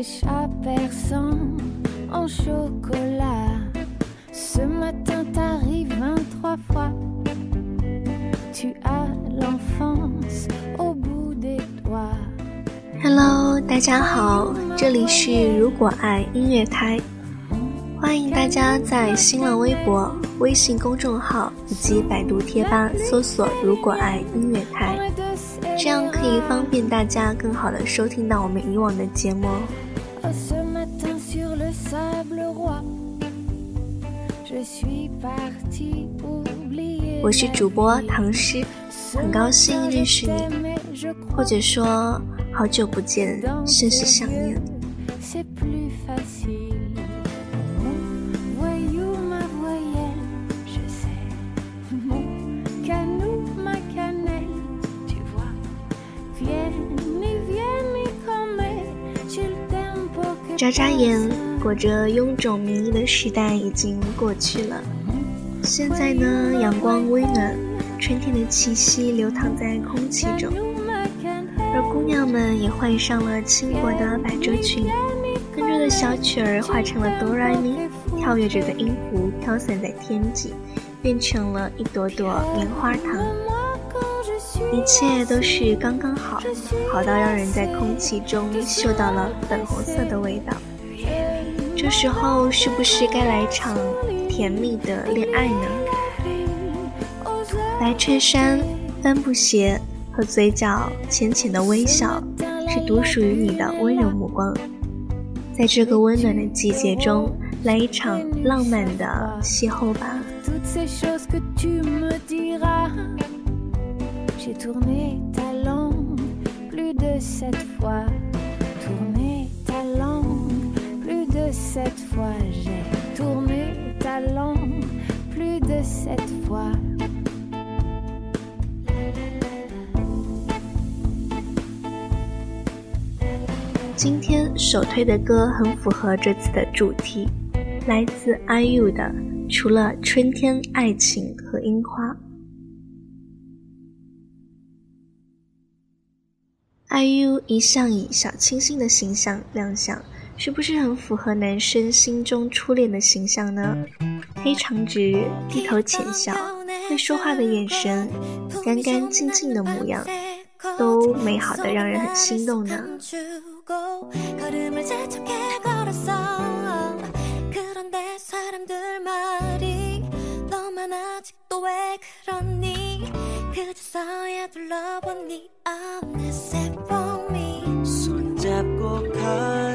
des chats persans en chocolat. Ce matin t'arrives 23 fois. Tu as l'enfance au bout des doigts. Hello，大家好，这里是如果爱音乐台，欢迎大家在新浪微博、微信公众号以及百度贴吧搜索“如果爱音乐台”，这样可以方便大家更好的收听到我们以往的节目。Oh, ce matin sur le sable roi, je suis partie oublier. 我是主播唐诗，很高兴认识你，或者说好久不见，甚是想念。眨眨眼，裹着臃肿棉衣的时代已经过去了。现在呢，阳光微暖，春天的气息流淌在空气中，而姑娘们也换上了轻薄的百褶裙，跟着的小曲儿化成了哆来咪，跳跃着的音符飘散在天际，变成了一朵朵棉花糖。一切都是刚刚好，好到让人在空气中嗅到了粉红色的味道。这时候是不是该来一场甜蜜的恋爱呢？白衬衫、帆布鞋和嘴角浅浅的微笑，是独属于你的温柔目光。在这个温暖的季节中，来一场浪漫的邂逅吧。J'ai tourné ta langue plus de sept fois. Tourné ta langue plus de sept fois. J'ai tourné ta langue plus de sept fois. 今天首推的歌很符合这次的主题，来自 IU 的《除了春天、爱情和樱花》。IU 一向以小清新的形象亮相，是不是很符合男生心中初恋的形象呢？黑长直，低头浅笑，会说话的眼神，干干净净的模样，都美好的让人很心动呢。 그제서야 둘러보니 어느새 봄이 손잡고 걸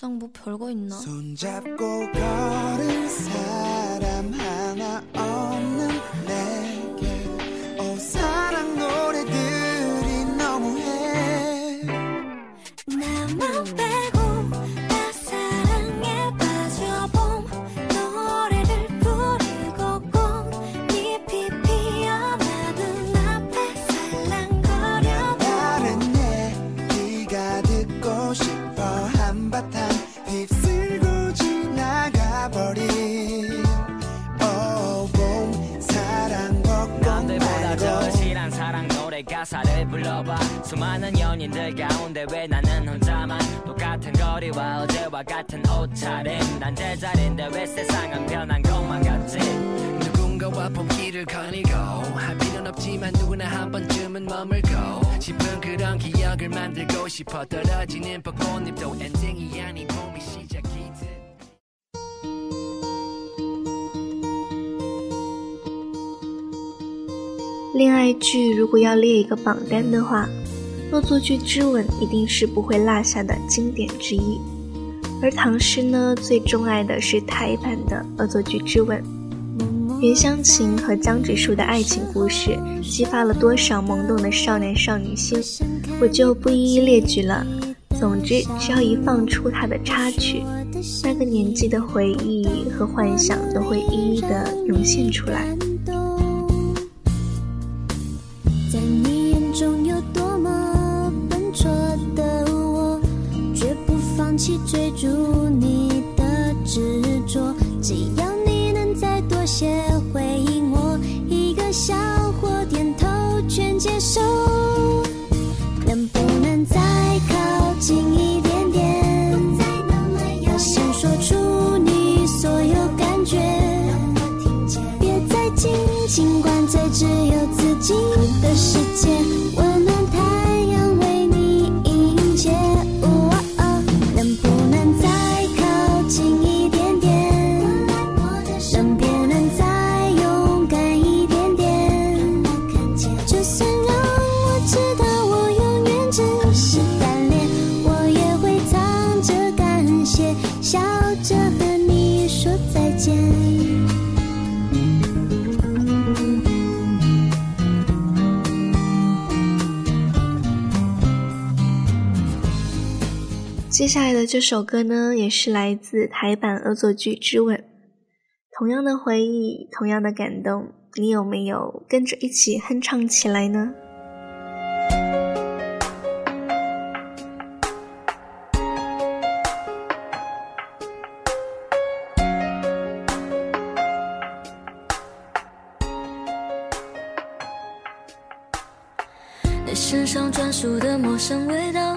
막상 뭐 별거 있나? 손잡고 걸은 사람 하나 없는 내게. 오 사랑 노래들이 너무해. 나만 가사를 불러봐. 수많은 연인들 가운데 왜 나는 혼자만? 똑같은 거리와 어제와 같은 옷차림. 난 제자리인데 왜 세상은 변한 것만 같지? 누군가와 봄길을 거니고 할 필요는 없지만 누구나 한 번쯤은 머물고 싶은 그런 기억을 만들고 싶어 떨어지는 벚꽃잎도 엔딩이 아닌 恋爱剧如果要列一个榜单的话，《恶作剧之吻》一定是不会落下的经典之一。而唐诗呢，最钟爱的是台版的《恶作剧之吻》。袁湘琴和江直树的爱情故事，激发了多少懵懂的少男少女心，我就不一一列举了。总之，只要一放出它的插曲，那个年纪的回忆和幻想都会一一的涌现出来。去追逐你的执着。只要你能再多些回应我，一个笑或点头全接受。能不能再靠近一点点？我想说出你所有感觉。别再紧紧接下来的这首歌呢，也是来自台版《恶作剧之吻》。同样的回忆，同样的感动，你有没有跟着一起哼唱起来呢？你身上专属的陌生味道，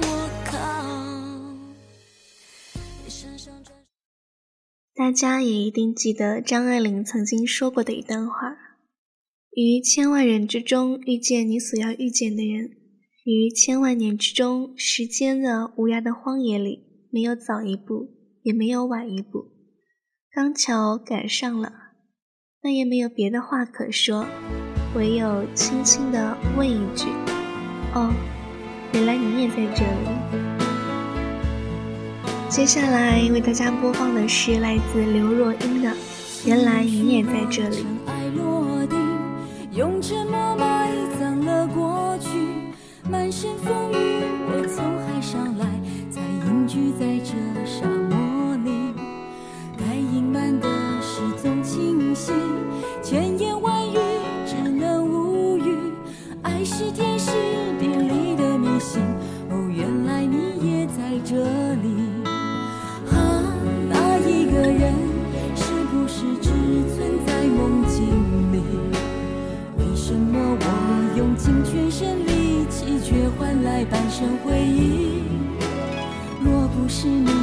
大家也一定记得张爱玲曾经说过的一段话：于千万人之中遇见你所要遇见的人，于千万年之中，时间的无涯的荒野里，没有早一步，也没有晚一步，刚巧赶上了，那也没有别的话可说，唯有轻轻地问一句：“哦，原来你也在这里。”接下来为大家播放的是来自刘若英的《原来你也在这里》。尘埃落定，用沉默埋葬了过去。满身风雨，我从海上来，才隐居在这沙来半生回忆？若不是你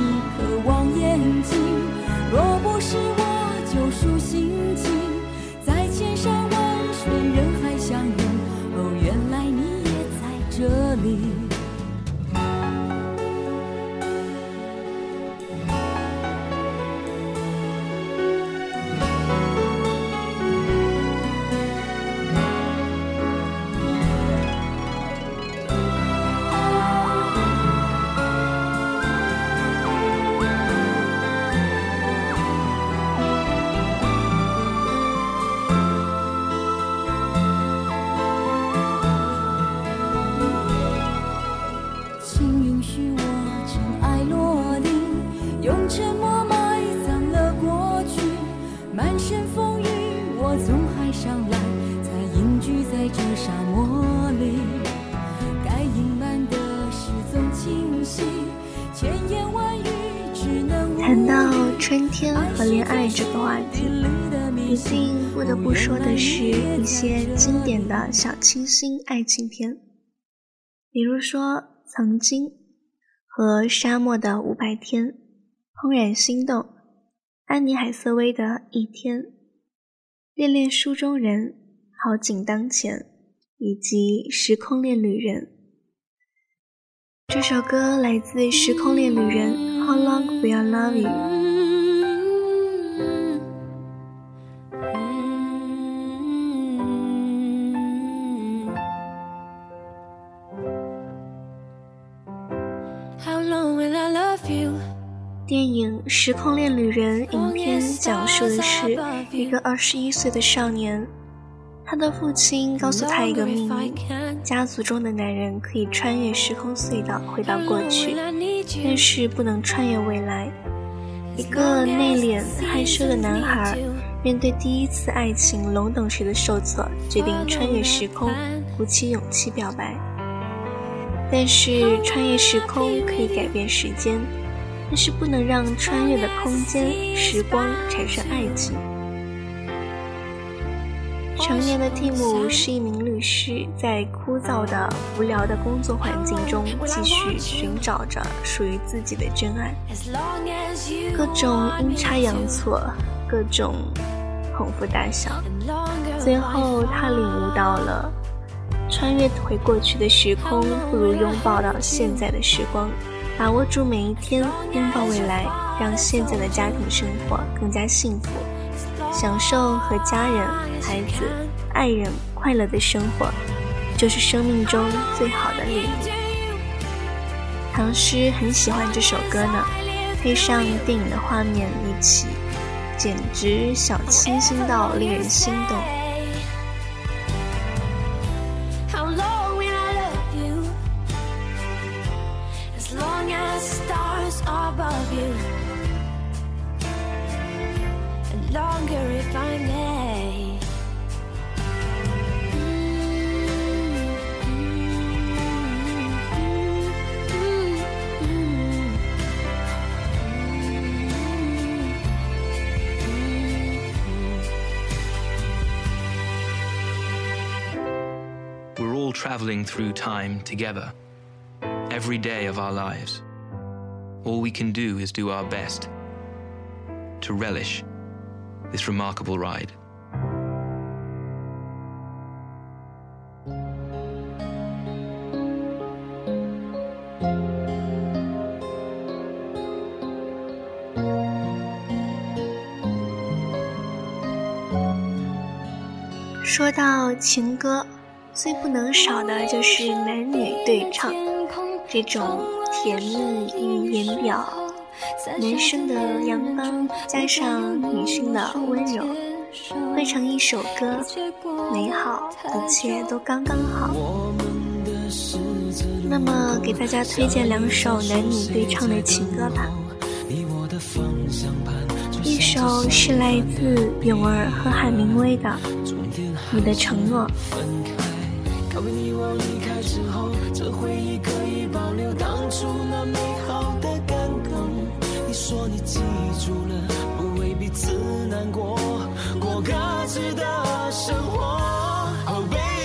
和恋爱这个话题，一定不得不说的是一些经典的小清新爱情片，比如说《曾经》和《沙漠的五百天》，《怦然心动》，安妮海瑟薇的《一天》，《恋恋书中人》，好景当前，以及《时空恋旅人》。这首歌来自《时空恋旅人》，How long will love you？时空恋旅人》影片讲述的是一个二十一岁的少年，他的父亲告诉他一个秘密：家族中的男人可以穿越时空隧道回到过去，但是不能穿越未来。一个内敛害羞的男孩，面对第一次爱情懵懂时的受挫，决定穿越时空，鼓起勇气表白。但是穿越时空可以改变时间。但是不能让穿越的空间、时光产生爱情。成年的蒂姆是一名律师，在枯燥的、无聊的工作环境中，继续寻找着属于自己的真爱。各种阴差阳错，各种捧腹大笑，最后他领悟到了：穿越回过去的时空，不如拥抱到现在的时光。把握住每一天，拥抱未来，让现在的家庭生活更加幸福，享受和家人、孩子、爱人快乐的生活，就是生命中最好的礼物。唐诗很喜欢这首歌呢，配上电影的画面一起，简直小清新到令人心动。traveling through time together, every day of our lives. All we can do is do our best to relish this remarkable ride. 说到情歌， 最不能少的就是男女对唱，这种甜蜜与言表，男生的阳刚加上女性的温柔，汇成一首歌，美好，一切都刚刚好。那么，给大家推荐两首男女对唱的情歌吧。一首是来自咏儿和海明威的《你的承诺》。为你我离开之后，这回忆可以保留当初那美好的感动。你说你记住了，不为彼此难过，过各自的生活。Oh baby，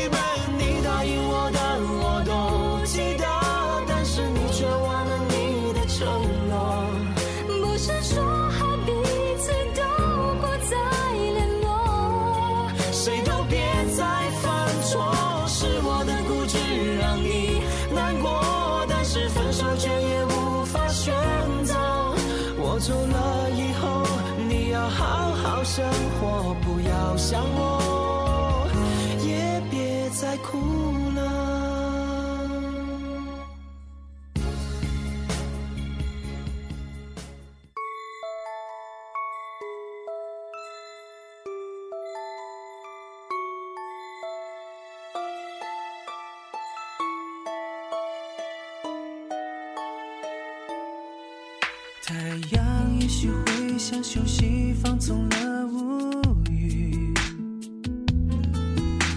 太阳也许会想休息放纵了，无语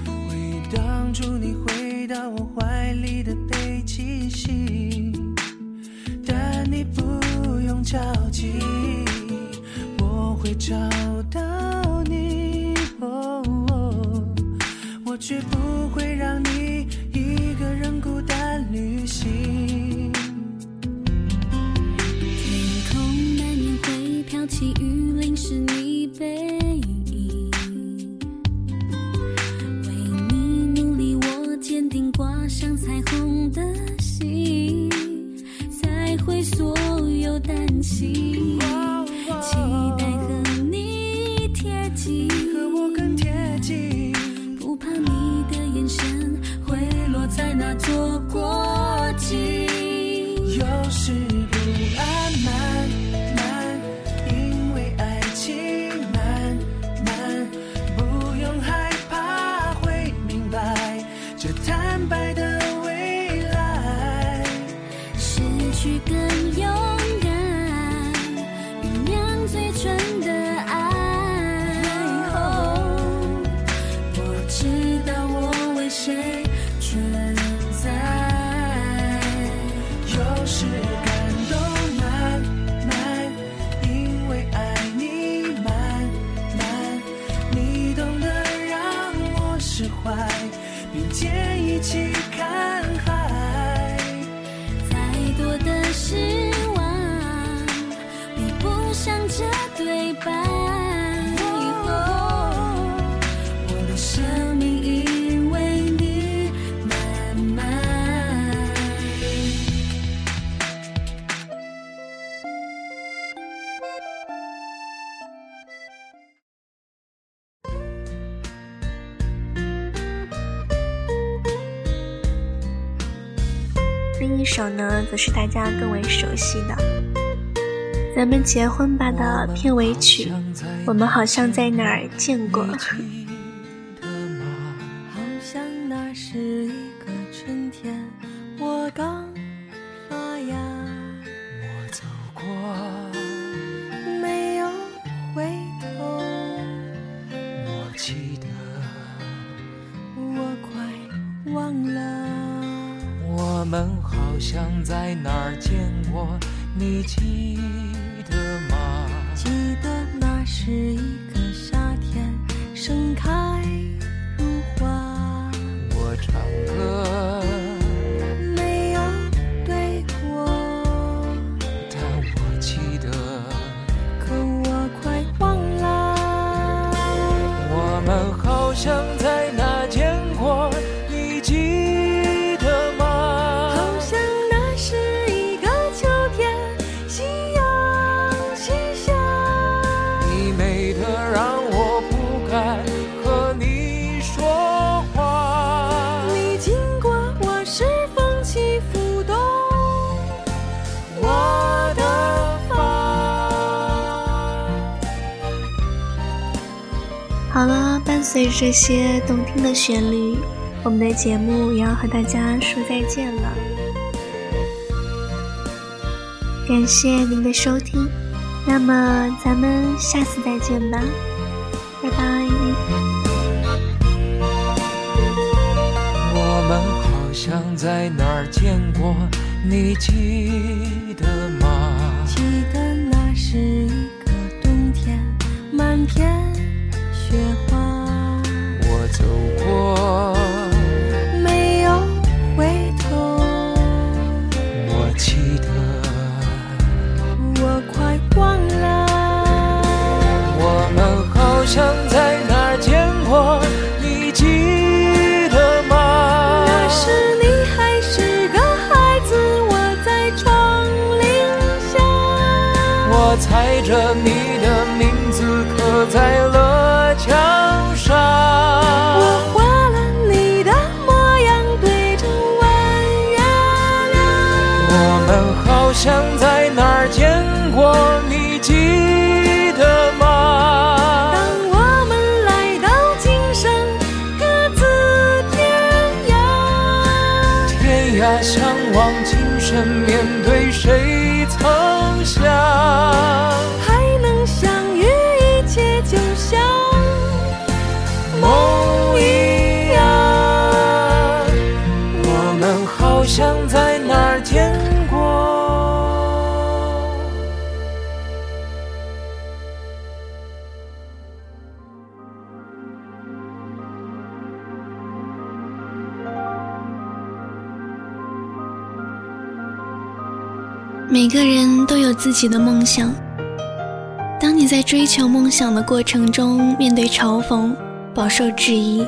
会挡住你回到我怀里的北极星。但你不用着急，我会找到你。我绝不会让你一个人孤单旅行。起雨淋湿你背影，为你努力。我坚定挂上彩虹的心，才会所有担心。首呢，则是大家更为熟悉的《咱们结婚吧》的片尾曲，我们好像在哪儿见过。我刚发芽，我走过。好像在哪儿见过你记得吗？记得那是一随着这些动听的旋律，我们的节目也要和大家说再见了。感谢您的收听，那么咱们下次再见吧，拜拜。我们好像在哪儿见过，你记得吗？记得那是一个冬天，满天。踩着你的名字刻在了墙我们好像在哪儿见过？每个人都有自己的梦想。当你在追求梦想的过程中面对嘲讽饱受质疑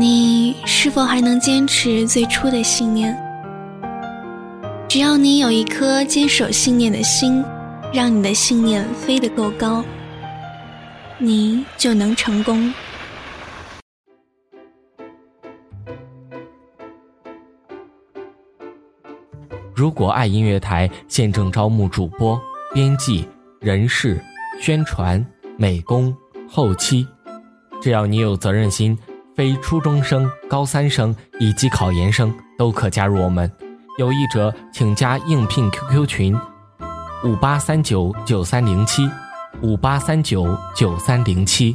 你是否还能坚持最初的信念？只要你有一颗坚守信念的心，让你的信念飞得够高，你就能成功。如果爱音乐台现正招募主播、编辑。人事、宣传、美工、后期，只要你有责任心，非初中生、高三生以及考研生都可加入我们。有意者请加应聘 QQ 群：五八三九九三零七，五八三九九三零七。